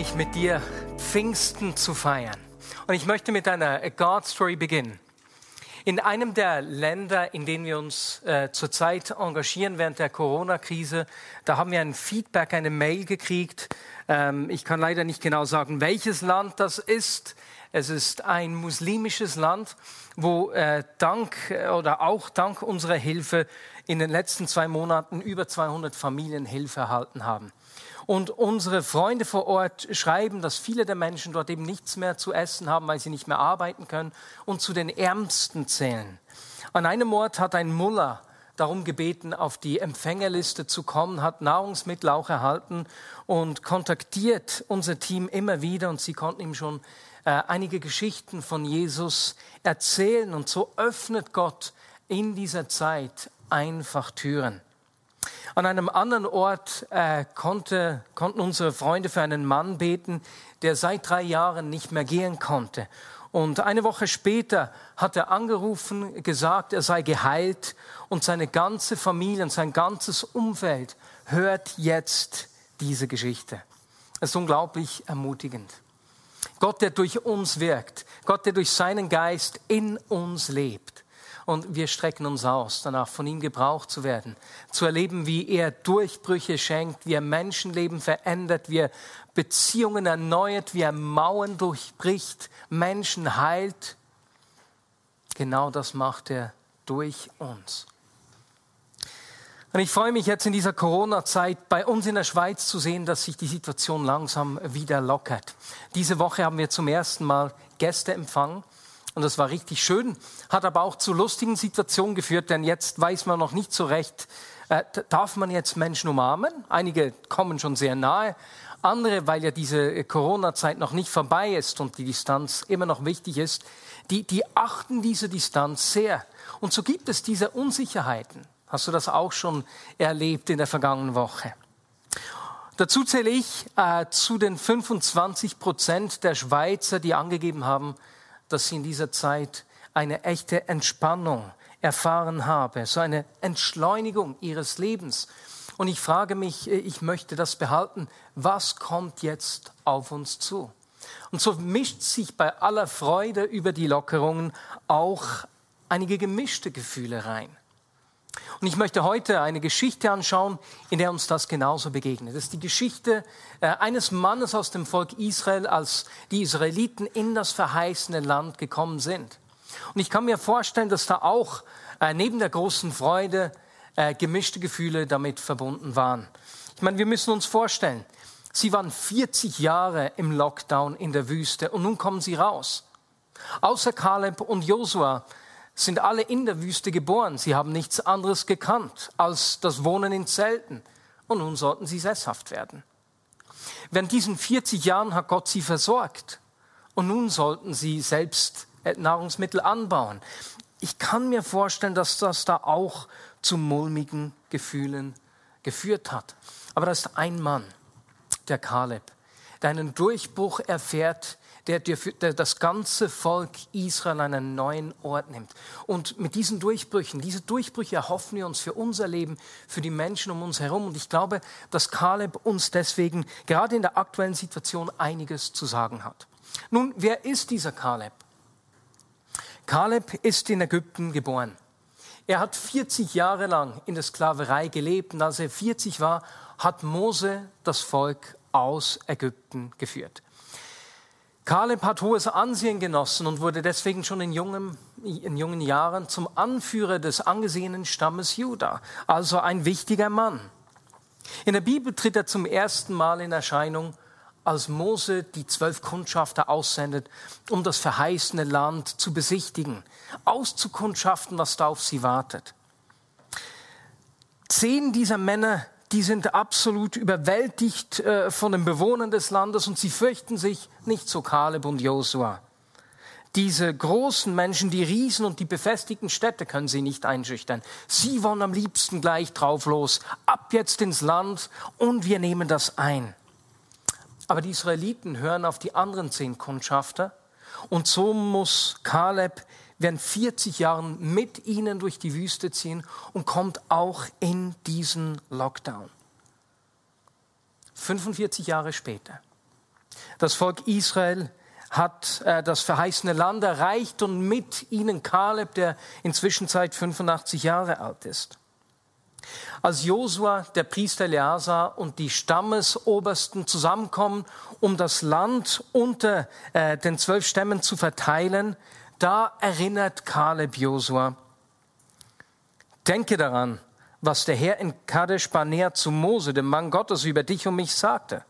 Mich mit dir, Pfingsten zu feiern. Und ich möchte mit einer God Story beginnen. In einem der Länder, in denen wir uns äh, zurzeit engagieren während der Corona-Krise, da haben wir ein Feedback, eine Mail gekriegt. Ähm, ich kann leider nicht genau sagen, welches Land das ist. Es ist ein muslimisches Land, wo äh, dank äh, oder auch dank unserer Hilfe in den letzten zwei Monaten über 200 Familien Hilfe erhalten haben. Und unsere Freunde vor Ort schreiben, dass viele der Menschen dort eben nichts mehr zu essen haben, weil sie nicht mehr arbeiten können und zu den Ärmsten zählen. An einem Ort hat ein Mullah darum gebeten, auf die Empfängerliste zu kommen, hat Nahrungsmittel auch erhalten und kontaktiert unser Team immer wieder und sie konnten ihm schon äh, einige Geschichten von Jesus erzählen. Und so öffnet Gott in dieser Zeit einfach Türen. An einem anderen Ort äh, konnte, konnten unsere Freunde für einen Mann beten, der seit drei Jahren nicht mehr gehen konnte. Und eine Woche später hat er angerufen, gesagt, er sei geheilt und seine ganze Familie und sein ganzes Umfeld hört jetzt diese Geschichte. Es ist unglaublich ermutigend. Gott, der durch uns wirkt, Gott, der durch seinen Geist in uns lebt. Und wir strecken uns aus, danach von ihm gebraucht zu werden, zu erleben, wie er Durchbrüche schenkt, wie er Menschenleben verändert, wie er Beziehungen erneuert, wie er Mauern durchbricht, Menschen heilt. Genau das macht er durch uns. Und ich freue mich jetzt in dieser Corona-Zeit bei uns in der Schweiz zu sehen, dass sich die Situation langsam wieder lockert. Diese Woche haben wir zum ersten Mal Gäste empfangen und das war richtig schön, hat aber auch zu lustigen Situationen geführt, denn jetzt weiß man noch nicht so recht, äh, darf man jetzt Menschen umarmen? Einige kommen schon sehr nahe, andere, weil ja diese Corona-Zeit noch nicht vorbei ist und die Distanz immer noch wichtig ist, die, die achten diese Distanz sehr. Und so gibt es diese Unsicherheiten. Hast du das auch schon erlebt in der vergangenen Woche? Dazu zähle ich äh, zu den 25 Prozent der Schweizer, die angegeben haben, dass sie in dieser Zeit eine echte Entspannung erfahren haben, so eine Entschleunigung ihres Lebens. Und ich frage mich, äh, ich möchte das behalten, was kommt jetzt auf uns zu? Und so mischt sich bei aller Freude über die Lockerungen auch einige gemischte Gefühle rein. Und ich möchte heute eine Geschichte anschauen, in der uns das genauso begegnet. Das ist die Geschichte äh, eines Mannes aus dem Volk Israel, als die Israeliten in das verheißene Land gekommen sind. Und ich kann mir vorstellen, dass da auch äh, neben der großen Freude äh, gemischte Gefühle damit verbunden waren. Ich meine, wir müssen uns vorstellen, sie waren 40 Jahre im Lockdown in der Wüste und nun kommen sie raus. Außer Kaleb und Josua sind alle in der Wüste geboren. Sie haben nichts anderes gekannt als das Wohnen in Zelten. Und nun sollten sie sesshaft werden. Während diesen 40 Jahren hat Gott sie versorgt. Und nun sollten sie selbst äh, Nahrungsmittel anbauen. Ich kann mir vorstellen, dass das da auch zu mulmigen Gefühlen geführt hat. Aber da ist ein Mann, der Kaleb, der einen Durchbruch erfährt der, der das ganze Volk Israel einen neuen Ort nimmt. Und mit diesen Durchbrüchen, diese Durchbrüche erhoffen wir uns für unser Leben, für die Menschen um uns herum. Und ich glaube, dass Kaleb uns deswegen gerade in der aktuellen Situation einiges zu sagen hat. Nun, wer ist dieser Kaleb? Kaleb ist in Ägypten geboren. Er hat 40 Jahre lang in der Sklaverei gelebt und als er 40 war, hat Mose das Volk aus Ägypten geführt. Kaleb hat hohes Ansehen genossen und wurde deswegen schon in, jungem, in jungen Jahren zum Anführer des angesehenen Stammes Juda, also ein wichtiger Mann. In der Bibel tritt er zum ersten Mal in Erscheinung, als Mose die zwölf Kundschafter aussendet, um das verheißene Land zu besichtigen, auszukundschaften, was da auf sie wartet. Zehn dieser Männer die sind absolut überwältigt äh, von den Bewohnern des Landes und sie fürchten sich nicht so Kaleb und Josua. Diese großen Menschen, die Riesen und die befestigten Städte können sie nicht einschüchtern. Sie wollen am liebsten gleich drauf los. Ab jetzt ins Land und wir nehmen das ein. Aber die Israeliten hören auf die anderen zehn Kundschafter und so muss Kaleb während 40 Jahren mit ihnen durch die Wüste ziehen und kommt auch in diesen Lockdown. 45 Jahre später. Das Volk Israel hat äh, das verheißene Land erreicht und mit ihnen Kaleb, der inzwischen seit 85 Jahre alt ist. Als Josua, der Priester Eleazar und die Stammesobersten zusammenkommen, um das Land unter äh, den zwölf Stämmen zu verteilen, da erinnert Kaleb Josua, denke daran, was der Herr in Kadesh Barnea zu Mose, dem Mann Gottes, über dich und mich sagte.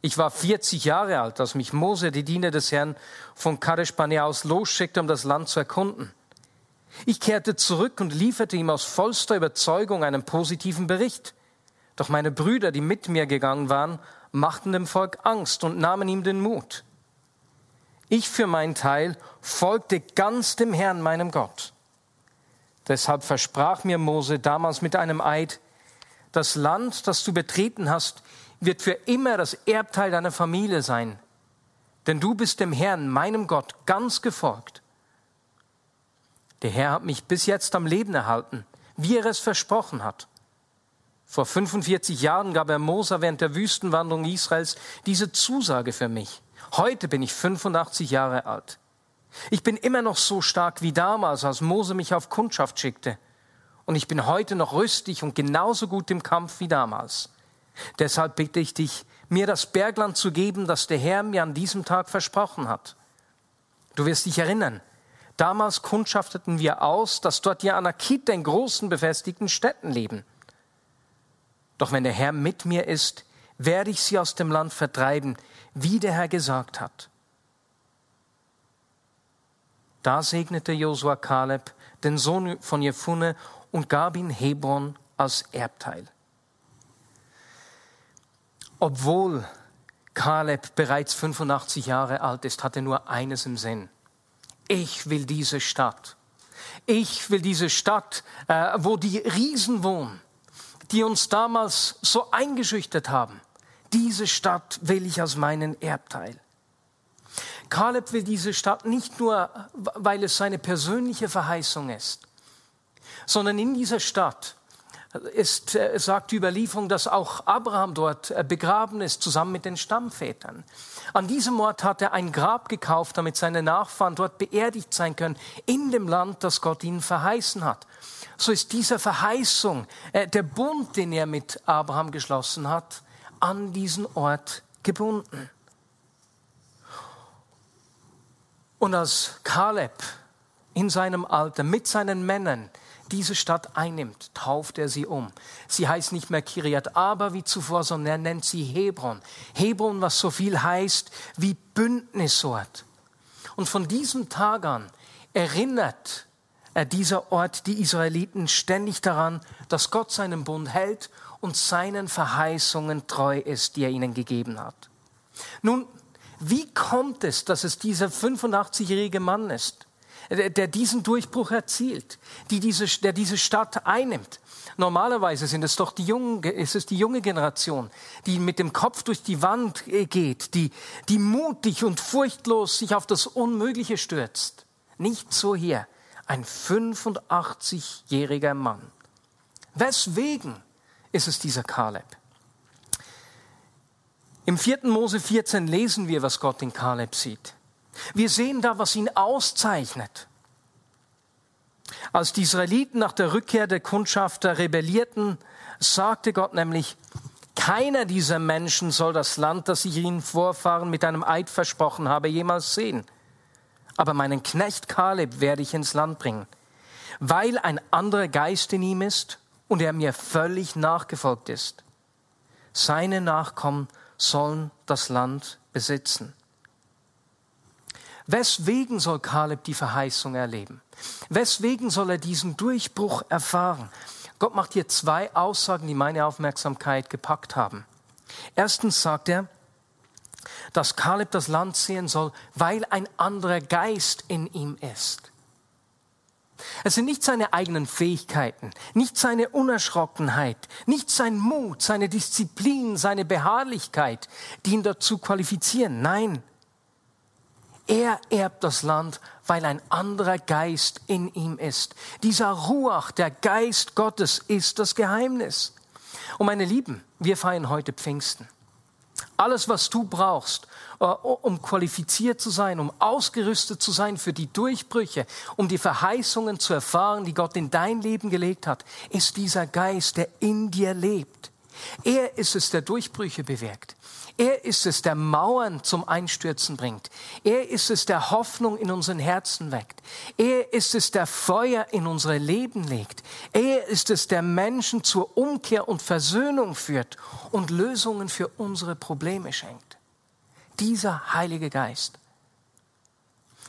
Ich war 40 Jahre alt, als mich Mose, die Diener des Herrn, von Kadesh Barnea aus losschickte, um das Land zu erkunden. Ich kehrte zurück und lieferte ihm aus vollster Überzeugung einen positiven Bericht. Doch meine Brüder, die mit mir gegangen waren, machten dem Volk Angst und nahmen ihm den Mut. Ich für meinen Teil folgte ganz dem Herrn, meinem Gott. Deshalb versprach mir Mose damals mit einem Eid, das Land, das du betreten hast, wird für immer das Erbteil deiner Familie sein. Denn du bist dem Herrn, meinem Gott, ganz gefolgt. Der Herr hat mich bis jetzt am Leben erhalten, wie er es versprochen hat. Vor 45 Jahren gab er Mose während der Wüstenwanderung Israels diese Zusage für mich. Heute bin ich 85 Jahre alt. Ich bin immer noch so stark wie damals, als Mose mich auf Kundschaft schickte. Und ich bin heute noch rüstig und genauso gut im Kampf wie damals. Deshalb bitte ich dich, mir das Bergland zu geben, das der Herr mir an diesem Tag versprochen hat. Du wirst dich erinnern, damals kundschafteten wir aus, dass dort die Anakite in großen befestigten Städten leben. Doch wenn der Herr mit mir ist, werde ich sie aus dem Land vertreiben, wie der Herr gesagt hat. Da segnete Josua Kaleb, den Sohn von Jephunneh, und gab ihn Hebron als Erbteil. Obwohl Kaleb bereits 85 Jahre alt ist, hat er nur eines im Sinn. Ich will diese Stadt. Ich will diese Stadt, äh, wo die Riesen wohnen, die uns damals so eingeschüchtert haben. Diese Stadt will ich als meinen Erbteil. Kaleb will diese Stadt nicht nur, weil es seine persönliche Verheißung ist, sondern in dieser Stadt ist, äh, sagt die Überlieferung, dass auch Abraham dort äh, begraben ist, zusammen mit den Stammvätern. An diesem Ort hat er ein Grab gekauft, damit seine Nachfahren dort beerdigt sein können, in dem Land, das Gott ihnen verheißen hat. So ist dieser Verheißung, äh, der Bund, den er mit Abraham geschlossen hat, an diesen Ort gebunden. Und als Kaleb in seinem Alter mit seinen Männern diese Stadt einnimmt, tauft er sie um. Sie heißt nicht mehr Kiriat Aber wie zuvor, sondern er nennt sie Hebron. Hebron, was so viel heißt wie Bündnisort. Und von diesem Tag an erinnert er dieser Ort die Israeliten ständig daran, dass Gott seinen Bund hält und seinen Verheißungen treu ist, die er ihnen gegeben hat. Nun, wie kommt es, dass es dieser 85-jährige Mann ist, der diesen Durchbruch erzielt, die diese, der diese Stadt einnimmt? Normalerweise sind es doch die jungen, ist die junge Generation, die mit dem Kopf durch die Wand geht, die, die mutig und furchtlos sich auf das Unmögliche stürzt. Nicht so hier. Ein 85-jähriger Mann. Weswegen ist es dieser Kaleb? Im 4. Mose 14 lesen wir, was Gott in Kaleb sieht. Wir sehen da, was ihn auszeichnet. Als die Israeliten nach der Rückkehr der Kundschafter rebellierten, sagte Gott nämlich, keiner dieser Menschen soll das Land, das ich ihnen Vorfahren mit einem Eid versprochen habe, jemals sehen. Aber meinen Knecht Kaleb werde ich ins Land bringen, weil ein anderer Geist in ihm ist und er mir völlig nachgefolgt ist. Seine Nachkommen sollen das Land besitzen. Weswegen soll Kaleb die Verheißung erleben? Weswegen soll er diesen Durchbruch erfahren? Gott macht hier zwei Aussagen, die meine Aufmerksamkeit gepackt haben. Erstens sagt er, dass Kaleb das Land sehen soll, weil ein anderer Geist in ihm ist. Es sind nicht seine eigenen Fähigkeiten, nicht seine Unerschrockenheit, nicht sein Mut, seine Disziplin, seine Beharrlichkeit, die ihn dazu qualifizieren. Nein, er erbt das Land, weil ein anderer Geist in ihm ist. Dieser Ruach, der Geist Gottes, ist das Geheimnis. Und meine Lieben, wir feiern heute Pfingsten. Alles, was du brauchst, um qualifiziert zu sein, um ausgerüstet zu sein für die Durchbrüche, um die Verheißungen zu erfahren, die Gott in dein Leben gelegt hat, ist dieser Geist, der in dir lebt. Er ist es, der Durchbrüche bewirkt. Er ist es, der Mauern zum Einstürzen bringt. Er ist es, der Hoffnung in unseren Herzen weckt. Er ist es, der Feuer in unsere Leben legt. Er ist es, der Menschen zur Umkehr und Versöhnung führt und Lösungen für unsere Probleme schenkt. Dieser Heilige Geist.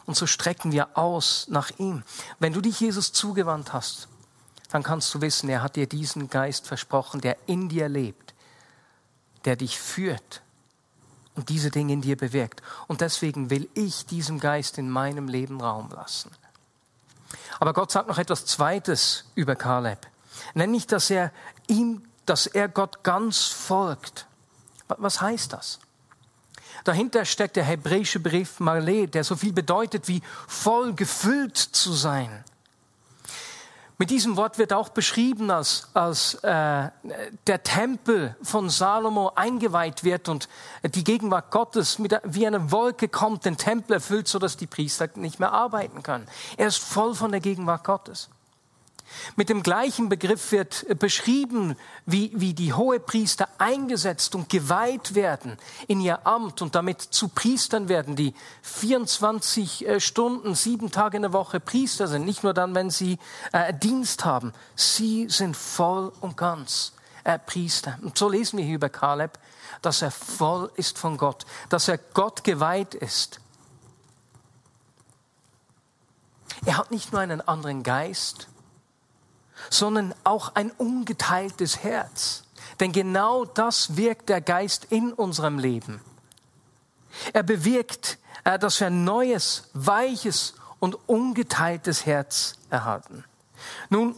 Und so strecken wir aus nach ihm. Wenn du dich Jesus zugewandt hast, dann kannst du wissen, er hat dir diesen Geist versprochen, der in dir lebt, der dich führt und diese Dinge in dir bewirkt. Und deswegen will ich diesem Geist in meinem Leben Raum lassen. Aber Gott sagt noch etwas Zweites über Kaleb. Nämlich, dass er ihm, dass er Gott ganz folgt. Was heißt das? Dahinter steckt der hebräische Brief Marleh, der so viel bedeutet wie voll gefüllt zu sein. Mit diesem Wort wird auch beschrieben, als, als äh, der Tempel von Salomo eingeweiht wird und die Gegenwart Gottes mit, wie eine Wolke kommt, den Tempel erfüllt, sodass die Priester nicht mehr arbeiten können. Er ist voll von der Gegenwart Gottes. Mit dem gleichen Begriff wird beschrieben, wie, wie die Hohepriester eingesetzt und geweiht werden in ihr Amt und damit zu Priestern werden, die 24 äh, Stunden, sieben Tage in der Woche Priester sind. Nicht nur dann, wenn sie äh, Dienst haben. Sie sind voll und ganz äh, Priester. Und so lesen wir hier über Kaleb, dass er voll ist von Gott, dass er Gott geweiht ist. Er hat nicht nur einen anderen Geist, sondern auch ein ungeteiltes Herz. Denn genau das wirkt der Geist in unserem Leben. Er bewirkt, äh, dass wir ein neues, weiches und ungeteiltes Herz erhalten. Nun,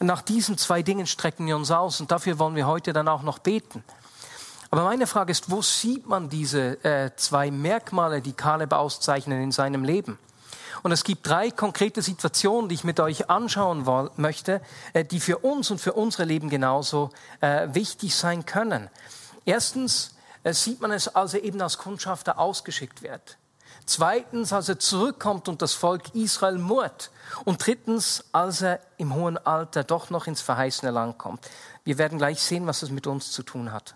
nach diesen zwei Dingen strecken wir uns aus und dafür wollen wir heute dann auch noch beten. Aber meine Frage ist, wo sieht man diese äh, zwei Merkmale, die Kaleb auszeichnen in seinem Leben? Und es gibt drei konkrete Situationen, die ich mit euch anschauen möchte, äh, die für uns und für unsere Leben genauso äh, wichtig sein können. Erstens äh, sieht man es, als er eben als Kundschafter ausgeschickt wird. Zweitens, als er zurückkommt und das Volk Israel murrt. Und drittens, als er im hohen Alter doch noch ins verheißene Land kommt. Wir werden gleich sehen, was es mit uns zu tun hat.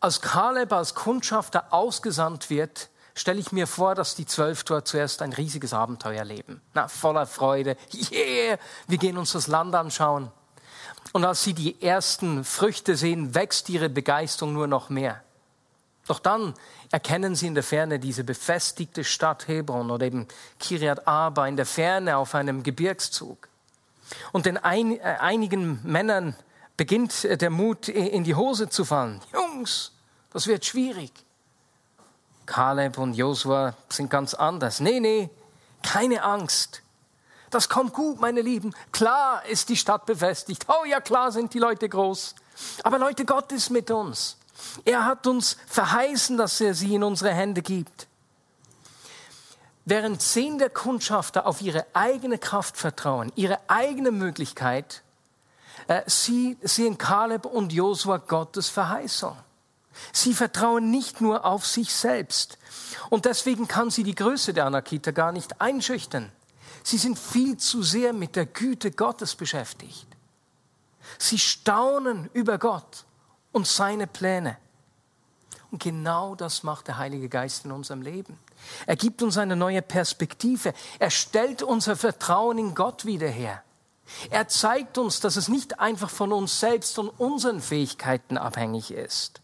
Als Kaleb als Kundschafter ausgesandt wird, stelle ich mir vor, dass die Zwölf dort zuerst ein riesiges Abenteuer leben. Na, voller Freude. Yeah, wir gehen uns das Land anschauen. Und als sie die ersten Früchte sehen, wächst ihre Begeisterung nur noch mehr. Doch dann erkennen sie in der Ferne diese befestigte Stadt Hebron oder eben Kiriat Arba in der Ferne auf einem Gebirgszug. Und den ein, äh, einigen Männern beginnt der Mut in die Hose zu fallen. Jungs, das wird schwierig. Kaleb und Josua sind ganz anders. Nee, nee, keine Angst. Das kommt gut, meine Lieben. Klar ist die Stadt befestigt. Oh ja, klar sind die Leute groß. Aber Leute, Gott ist mit uns. Er hat uns verheißen, dass er sie in unsere Hände gibt. Während zehn der Kundschafter auf ihre eigene Kraft vertrauen, ihre eigene Möglichkeit, äh, sie sehen Kaleb und Josua Gottes Verheißung. Sie vertrauen nicht nur auf sich selbst. Und deswegen kann sie die Größe der Anakita gar nicht einschüchtern. Sie sind viel zu sehr mit der Güte Gottes beschäftigt. Sie staunen über Gott und seine Pläne. Und genau das macht der Heilige Geist in unserem Leben. Er gibt uns eine neue Perspektive. Er stellt unser Vertrauen in Gott wieder her. Er zeigt uns, dass es nicht einfach von uns selbst und unseren Fähigkeiten abhängig ist.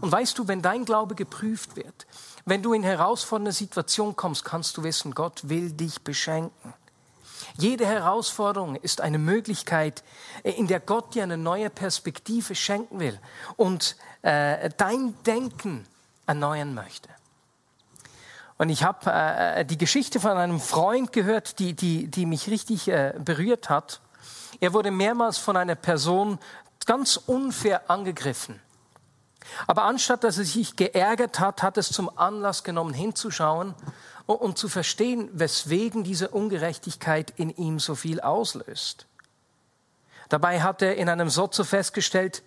Und weißt du, wenn dein Glaube geprüft wird, wenn du in herausfordernde Situationen kommst, kannst du wissen, Gott will dich beschenken. Jede Herausforderung ist eine Möglichkeit, äh, in der Gott dir eine neue Perspektive schenken will und äh, dein Denken erneuern möchte. Und ich habe äh, die Geschichte von einem Freund gehört, die, die, die mich richtig äh, berührt hat. Er wurde mehrmals von einer Person ganz unfair angegriffen. Aber anstatt dass er sich geärgert hat, hat es zum Anlass genommen, hinzuschauen und zu verstehen, weswegen diese Ungerechtigkeit in ihm so viel auslöst. Dabei hat er in einem Sozo festgestellt,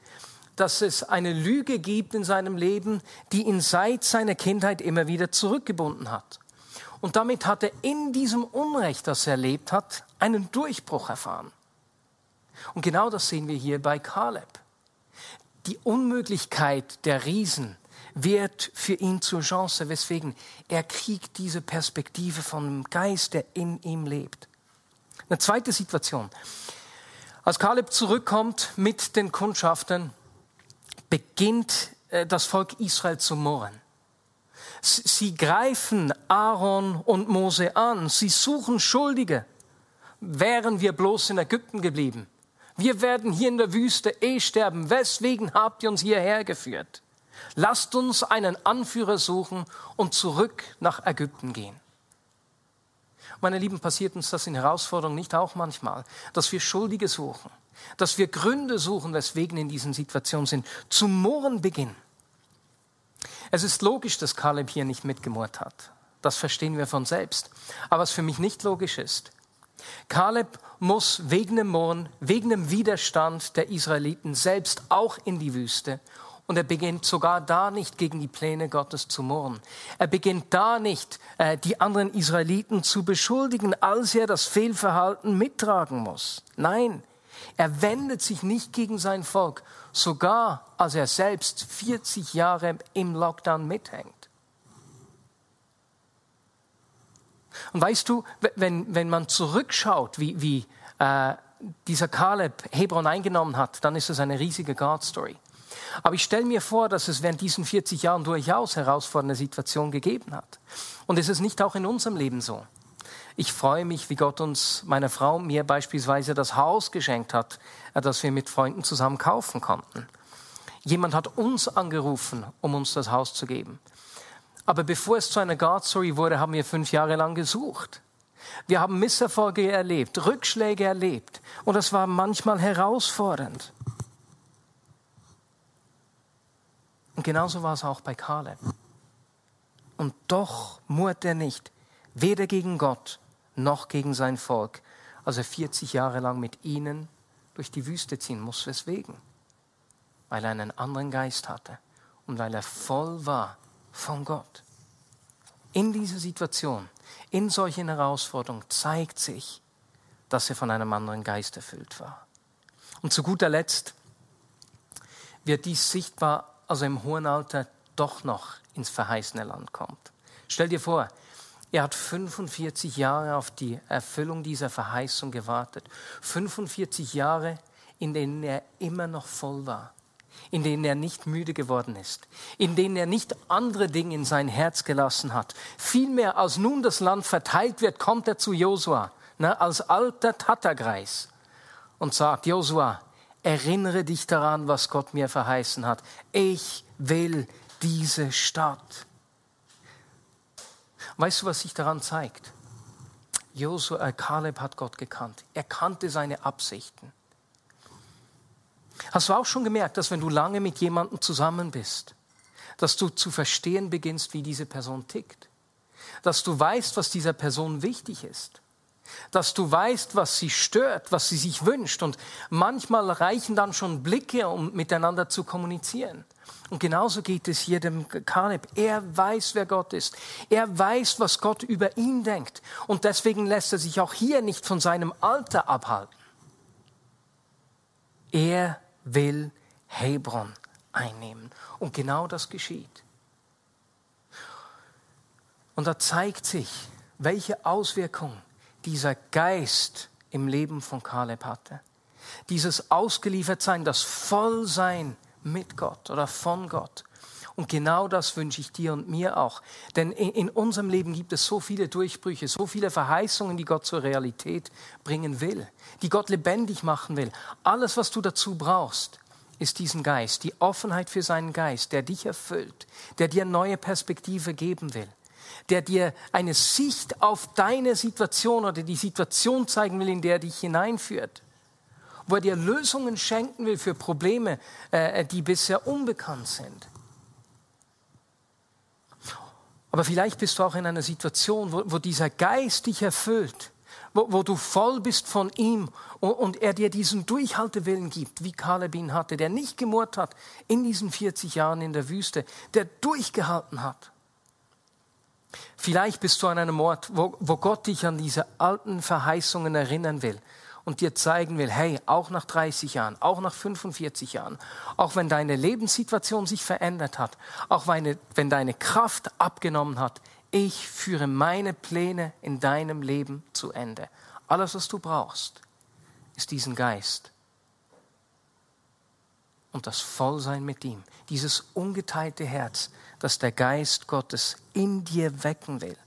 dass es eine Lüge gibt in seinem Leben, die ihn seit seiner Kindheit immer wieder zurückgebunden hat. Und damit hat er in diesem Unrecht, das er erlebt hat, einen Durchbruch erfahren. Und genau das sehen wir hier bei Kaleb. Die Unmöglichkeit der Riesen wird für ihn zur Chance, weswegen er kriegt diese Perspektive vom Geist, der in ihm lebt. Eine zweite Situation. Als Kaleb zurückkommt mit den Kundschaftern, beginnt äh, das Volk Israel zu murren. Sie greifen Aaron und Mose an, sie suchen Schuldige. Wären wir bloß in Ägypten geblieben? Wir werden hier in der Wüste eh sterben. Weswegen habt ihr uns hierher geführt? Lasst uns einen Anführer suchen und zurück nach Ägypten gehen. Meine Lieben, passiert uns das in Herausforderungen nicht auch manchmal, dass wir Schuldige suchen, dass wir Gründe suchen, weswegen in diesen Situationen sind, zu murren beginnen. Es ist logisch, dass Kaleb hier nicht mitgemurrt hat. Das verstehen wir von selbst. Aber was für mich nicht logisch ist, Kaleb muss wegen dem Murren, wegen dem Widerstand der Israeliten selbst auch in die Wüste und er beginnt sogar da nicht gegen die Pläne Gottes zu murren. Er beginnt da nicht, äh, die anderen Israeliten zu beschuldigen, als er das Fehlverhalten mittragen muss. Nein, er wendet sich nicht gegen sein Volk, sogar als er selbst 40 Jahre im Lockdown mithängt. Und weißt du, wenn, wenn man zurückschaut, wie, wie äh, dieser Kaleb Hebron eingenommen hat, dann ist es eine riesige God-Story. Aber ich stelle mir vor, dass es während diesen 40 Jahren durchaus herausfordernde Situationen gegeben hat. Und ist es nicht auch in unserem Leben so? Ich freue mich, wie Gott uns, meiner Frau, mir beispielsweise das Haus geschenkt hat, äh, das wir mit Freunden zusammen kaufen konnten. Jemand hat uns angerufen, um uns das Haus zu geben. Aber bevor es zu einer God-Story wurde, haben wir fünf Jahre lang gesucht. Wir haben Misserfolge erlebt, Rückschläge erlebt. Und das war manchmal herausfordernd. Und genauso war es auch bei Kaleb. Und doch murrt er nicht, weder gegen Gott noch gegen sein Volk, als er 40 Jahre lang mit ihnen durch die Wüste ziehen muss. Weswegen? Weil er einen anderen Geist hatte und weil er voll war von Gott. In dieser Situation, in solchen Herausforderungen zeigt sich, dass er von einem anderen Geist erfüllt war. Und zu guter Letzt wird dies sichtbar also im hohen Alter doch noch ins verheißene Land kommt. Stell dir vor, er hat 45 Jahre auf die Erfüllung dieser Verheißung gewartet. 45 Jahre, in denen er immer noch voll war, in denen er nicht müde geworden ist, in denen er nicht andere Dinge in sein Herz gelassen hat. Vielmehr, als nun das Land verteilt wird, kommt er zu Josua, ne, als alter Tattergreis und sagt, Josua, erinnere dich daran, was Gott mir verheißen hat. Ich will diese Stadt. Weißt du, was sich daran zeigt? Josua, äh, Kaleb hat Gott gekannt. Er kannte seine Absichten. Hast du auch schon gemerkt, dass wenn du lange mit jemandem zusammen bist, dass du zu verstehen beginnst, wie diese Person tickt? Dass du weißt, was dieser Person wichtig ist? dass du weißt, was sie stört, was sie sich wünscht. Und manchmal reichen dann schon Blicke, um miteinander zu kommunizieren. Und genauso geht es hier dem Kaleb. Er weiß, wer Gott ist. Er weiß, was Gott über ihn denkt. Und deswegen lässt er sich auch hier nicht von seinem Alter abhalten. Er will Hebron einnehmen. Und genau das geschieht. Und da zeigt sich, welche Auswirkungen dieser Geist im Leben von Kaleb hatte. Dieses Ausgeliefertsein, das Vollsein mit Gott oder von Gott. Und genau das wünsche ich dir und mir auch. Denn in unserem Leben gibt es so viele Durchbrüche, so viele Verheißungen, die Gott zur Realität bringen will, die Gott lebendig machen will. Alles, was du dazu brauchst, ist diesen Geist, die Offenheit für seinen Geist, der dich erfüllt, der dir neue Perspektive geben will, der dir eine Sicht auf deine Situation oder die Situation zeigen will, in der er dich hineinführt wo er dir Lösungen schenken will für Probleme, äh, die bisher unbekannt sind. Aber vielleicht bist du auch in einer Situation, wo, wo dieser Geist dich erfüllt, wo, wo, du voll bist von ihm und, und, er dir diesen Durchhaltewillen gibt, wie Kaleb ihn hatte, der nicht gemurrt hat in diesen 40 Jahren in der Wüste, der durchgehalten hat. Vielleicht bist du an einem Ort, wo, wo Gott dich an diese alten Verheißungen erinnern will und dir zeigen will, hey, auch nach 30 Jahren, auch nach 45 Jahren, auch wenn deine Lebenssituation sich verändert hat, auch wenn, wenn deine Kraft abgenommen hat, ich führe meine Pläne in deinem Leben zu Ende. Alles, was du brauchst, ist diesen Geist und das Vollsein mit ihm, dieses ungeteilte Herz, das der Geist Gottes in dir wecken will.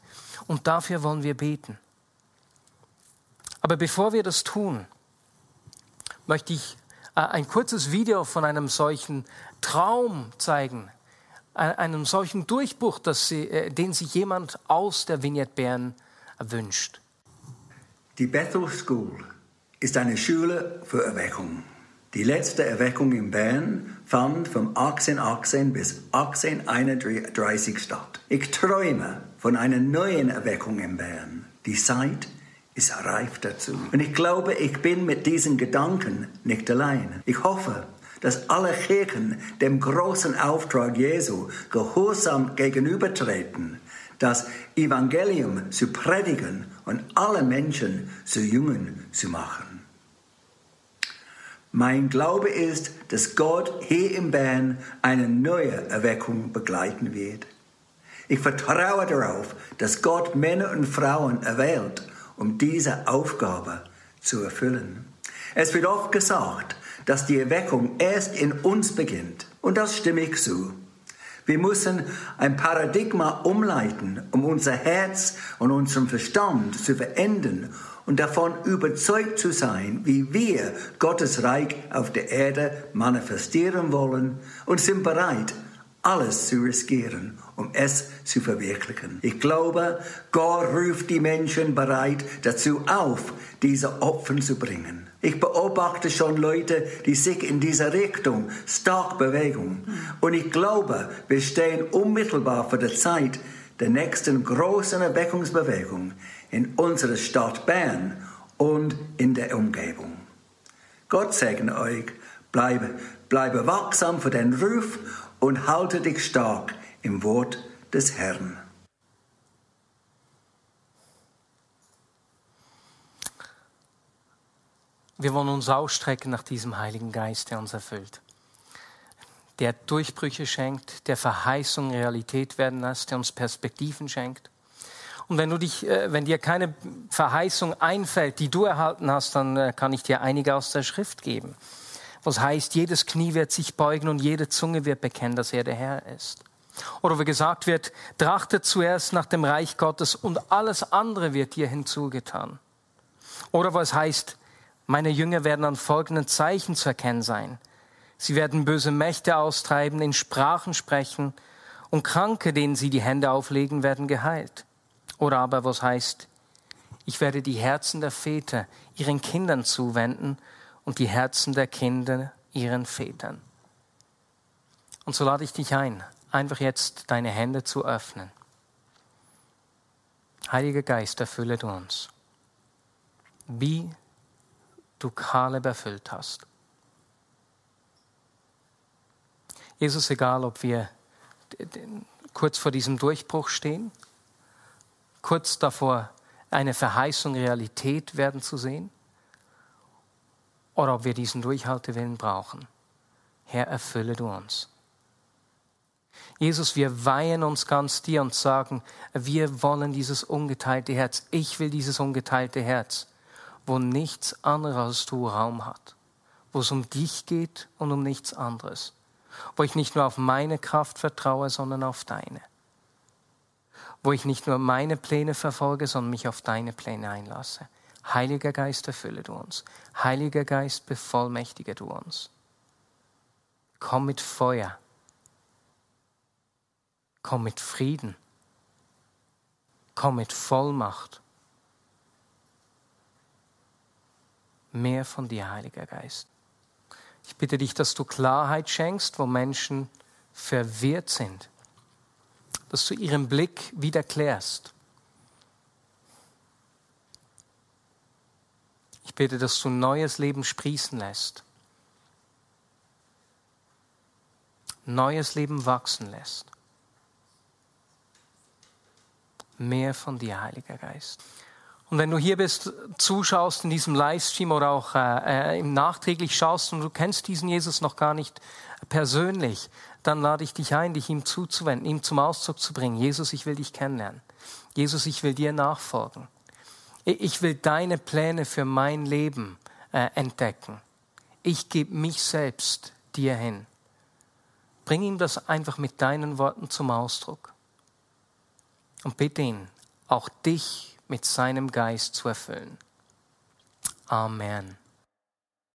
Und dafür wollen wir beten. Aber bevor wir das tun, möchte ich äh, ein kurzes Video von einem solchen Traum zeigen, äh, einem solchen Durchbruch, sie, äh, den sich jemand aus der Vignette Bern wünscht. Die Bethel School ist eine Schule für Erweckung. Die letzte Erweckung in Bern fand von 1818 bis 1831 statt. Ich träume von einer neuen Erweckung in Bern. Die Zeit ist reif dazu. Und ich glaube, ich bin mit diesen Gedanken nicht allein. Ich hoffe, dass alle Kirchen dem großen Auftrag Jesu gehorsam gegenübertreten, das Evangelium zu predigen und alle Menschen zu Jungen zu machen. Mein Glaube ist, dass Gott hier in Bern eine neue Erweckung begleiten wird. Ich vertraue darauf, dass Gott Männer und Frauen erwählt um diese Aufgabe zu erfüllen. Es wird oft gesagt, dass die Erweckung erst in uns beginnt. Und das stimme ich zu. Wir müssen ein Paradigma umleiten, um unser Herz und unseren Verstand zu verändern und davon überzeugt zu sein, wie wir Gottes Reich auf der Erde manifestieren wollen und sind bereit, alles zu riskieren, um es zu verwirklichen. Ich glaube, Gott ruft die Menschen bereit dazu auf, diese Opfer zu bringen. Ich beobachte schon Leute, die sich in dieser Richtung stark bewegen. Und ich glaube, wir stehen unmittelbar vor der Zeit der nächsten großen Erweckungsbewegung in unserer Stadt Bern und in der Umgebung. Gott segne euch, bleibe, bleibe wachsam für den Ruf und halte dich stark im Wort des Herrn. Wir wollen uns ausstrecken nach diesem Heiligen Geist, der uns erfüllt, der Durchbrüche schenkt, der Verheißung Realität werden lässt, der uns Perspektiven schenkt. Und wenn, du dich, äh, wenn dir keine Verheißung einfällt, die du erhalten hast, dann äh, kann ich dir einige aus der Schrift geben was heißt, jedes Knie wird sich beugen und jede Zunge wird bekennen, dass er der Herr ist. Oder wie gesagt wird, trachtet zuerst nach dem Reich Gottes und alles andere wird dir hinzugetan. Oder was heißt, meine Jünger werden an folgenden Zeichen zu erkennen sein. Sie werden böse Mächte austreiben, in Sprachen sprechen und Kranke, denen sie die Hände auflegen, werden geheilt. Oder aber was heißt, ich werde die Herzen der Väter ihren Kindern zuwenden und die Herzen der Kinder ihren Vätern. Und so lade ich dich ein, einfach jetzt deine Hände zu öffnen. Heiliger Geist, erfülle du uns, wie du Kaleb erfüllt hast. Jesus, egal ob wir kurz vor diesem Durchbruch stehen, kurz davor eine Verheißung Realität werden zu sehen, oder ob wir diesen Durchhaltewillen brauchen. Herr, erfülle du uns. Jesus, wir weihen uns ganz dir und sagen, wir wollen dieses ungeteilte Herz. Ich will dieses ungeteilte Herz, wo nichts anderes du Raum hat, wo es um dich geht und um nichts anderes. wo ich nicht nur auf meine Kraft vertraue, sondern auf deine. Wo ich nicht nur meine Pläne verfolge, sondern mich auf deine Pläne einlasse. Heiliger Geist, erfülle du uns. Heiliger Geist, bevollmächtige du uns. Komm mit Feuer. Komm mit Frieden. Komm mit Vollmacht. Mehr von dir, Heiliger Geist. Ich bitte dich, dass du Klarheit schenkst, wo Menschen verwirrt sind. Dass du ihren Blick wieder klärst. Ich bitte, dass du neues Leben sprießen lässt. Neues Leben wachsen lässt. Mehr von dir, Heiliger Geist. Und wenn du hier bist, zuschaust in diesem Livestream oder auch äh, äh, im nachträglich schaust und du kennst diesen Jesus noch gar nicht persönlich, dann lade ich dich ein, dich ihm zuzuwenden, ihm zum Ausdruck zu bringen. Jesus, ich will dich kennenlernen. Jesus, ich will dir nachfolgen. Ich will deine Pläne für mein Leben äh, entdecken. Ich gebe mich selbst dir hin. Bring ihm das einfach mit deinen Worten zum Ausdruck. Und bitte ihn, auch dich mit seinem Geist zu erfüllen. Amen.